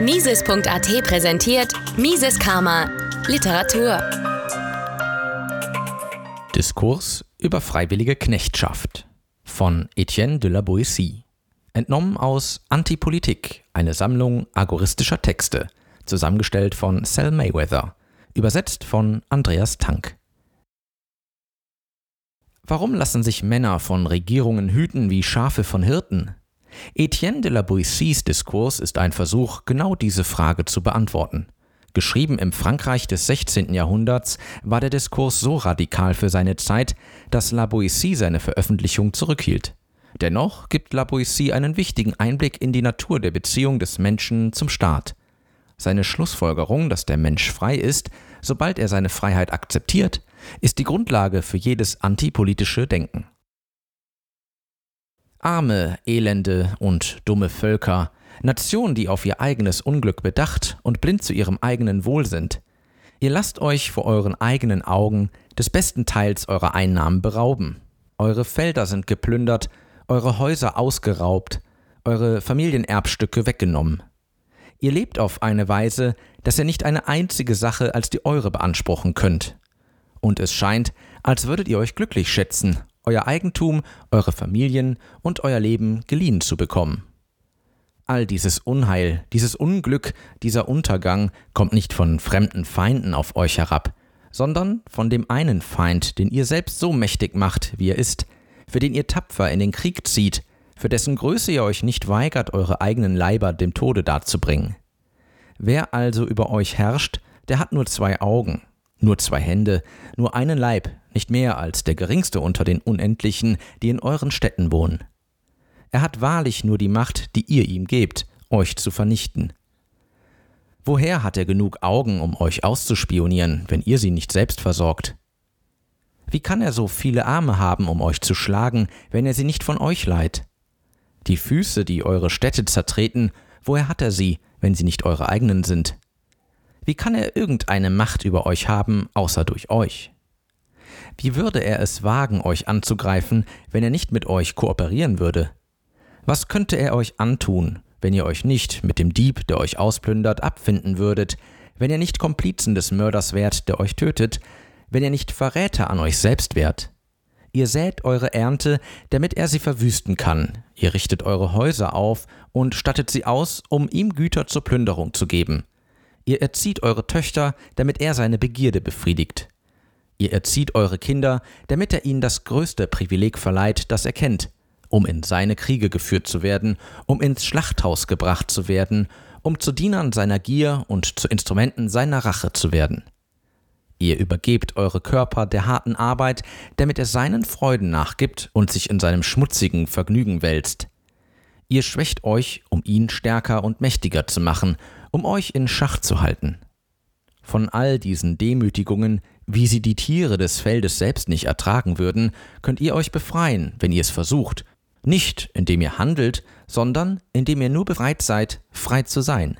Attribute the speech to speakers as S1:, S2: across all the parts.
S1: Mises.at präsentiert Mises Karma Literatur.
S2: Diskurs über freiwillige Knechtschaft von Etienne de la Boétie. Entnommen aus Antipolitik, eine Sammlung agoristischer Texte, zusammengestellt von Sal Mayweather, übersetzt von Andreas Tank. Warum lassen sich Männer von Regierungen hüten wie Schafe von Hirten? Etienne de la Boéties Diskurs ist ein Versuch, genau diese Frage zu beantworten. Geschrieben im Frankreich des 16. Jahrhunderts war der Diskurs so radikal für seine Zeit, dass La Boétie seine Veröffentlichung zurückhielt. Dennoch gibt La Boétie einen wichtigen Einblick in die Natur der Beziehung des Menschen zum Staat. Seine Schlussfolgerung, dass der Mensch frei ist, sobald er seine Freiheit akzeptiert, ist die Grundlage für jedes antipolitische Denken. Arme, elende und dumme Völker, Nationen, die auf ihr eigenes Unglück bedacht und blind zu ihrem eigenen Wohl sind. Ihr lasst euch vor euren eigenen Augen des besten Teils eurer Einnahmen berauben. Eure Felder sind geplündert, eure Häuser ausgeraubt, eure Familienerbstücke weggenommen. Ihr lebt auf eine Weise, dass ihr nicht eine einzige Sache als die eure beanspruchen könnt. Und es scheint, als würdet ihr euch glücklich schätzen euer Eigentum, eure Familien und euer Leben geliehen zu bekommen. All dieses Unheil, dieses Unglück, dieser Untergang kommt nicht von fremden Feinden auf euch herab, sondern von dem einen Feind, den ihr selbst so mächtig macht, wie er ist, für den ihr tapfer in den Krieg zieht, für dessen Größe ihr euch nicht weigert, eure eigenen Leiber dem Tode darzubringen. Wer also über euch herrscht, der hat nur zwei Augen, nur zwei Hände, nur einen Leib, nicht mehr als der geringste unter den Unendlichen, die in euren Städten wohnen. Er hat wahrlich nur die Macht, die ihr ihm gebt, euch zu vernichten. Woher hat er genug Augen, um euch auszuspionieren, wenn ihr sie nicht selbst versorgt? Wie kann er so viele Arme haben, um euch zu schlagen, wenn er sie nicht von euch leiht? Die Füße, die eure Städte zertreten, woher hat er sie, wenn sie nicht eure eigenen sind? Wie kann er irgendeine Macht über euch haben, außer durch euch? Wie würde er es wagen, euch anzugreifen, wenn er nicht mit euch kooperieren würde? Was könnte er euch antun, wenn ihr euch nicht mit dem Dieb, der euch ausplündert, abfinden würdet, wenn ihr nicht Komplizen des Mörders wärt, der euch tötet, wenn ihr nicht Verräter an euch selbst wärt? Ihr sät eure Ernte, damit er sie verwüsten kann. Ihr richtet eure Häuser auf und stattet sie aus, um ihm Güter zur Plünderung zu geben. Ihr erzieht eure Töchter, damit er seine Begierde befriedigt. Ihr erzieht eure Kinder, damit er ihnen das größte Privileg verleiht, das er kennt, um in seine Kriege geführt zu werden, um ins Schlachthaus gebracht zu werden, um zu Dienern seiner Gier und zu Instrumenten seiner Rache zu werden. Ihr übergebt eure Körper der harten Arbeit, damit er seinen Freuden nachgibt und sich in seinem schmutzigen Vergnügen wälzt. Ihr schwächt euch, um ihn stärker und mächtiger zu machen, um euch in Schach zu halten. Von all diesen Demütigungen, wie sie die Tiere des Feldes selbst nicht ertragen würden, könnt ihr euch befreien, wenn ihr es versucht, nicht indem ihr handelt, sondern indem ihr nur bereit seid, frei zu sein.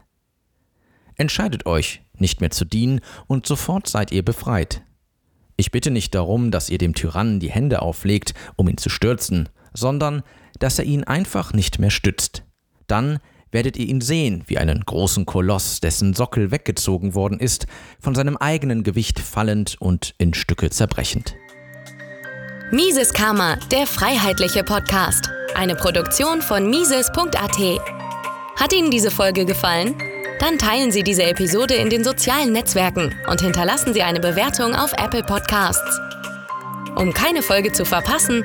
S2: Entscheidet euch, nicht mehr zu dienen, und sofort seid ihr befreit. Ich bitte nicht darum, dass ihr dem Tyrannen die Hände auflegt, um ihn zu stürzen, sondern dass er ihn einfach nicht mehr stützt. Dann werdet ihr ihn sehen wie einen großen Koloss, dessen Sockel weggezogen worden ist, von seinem eigenen Gewicht fallend und in Stücke zerbrechend.
S1: Mises Karma, der freiheitliche Podcast. Eine Produktion von Mises.at. Hat Ihnen diese Folge gefallen? Dann teilen Sie diese Episode in den sozialen Netzwerken und hinterlassen Sie eine Bewertung auf Apple Podcasts. Um keine Folge zu verpassen,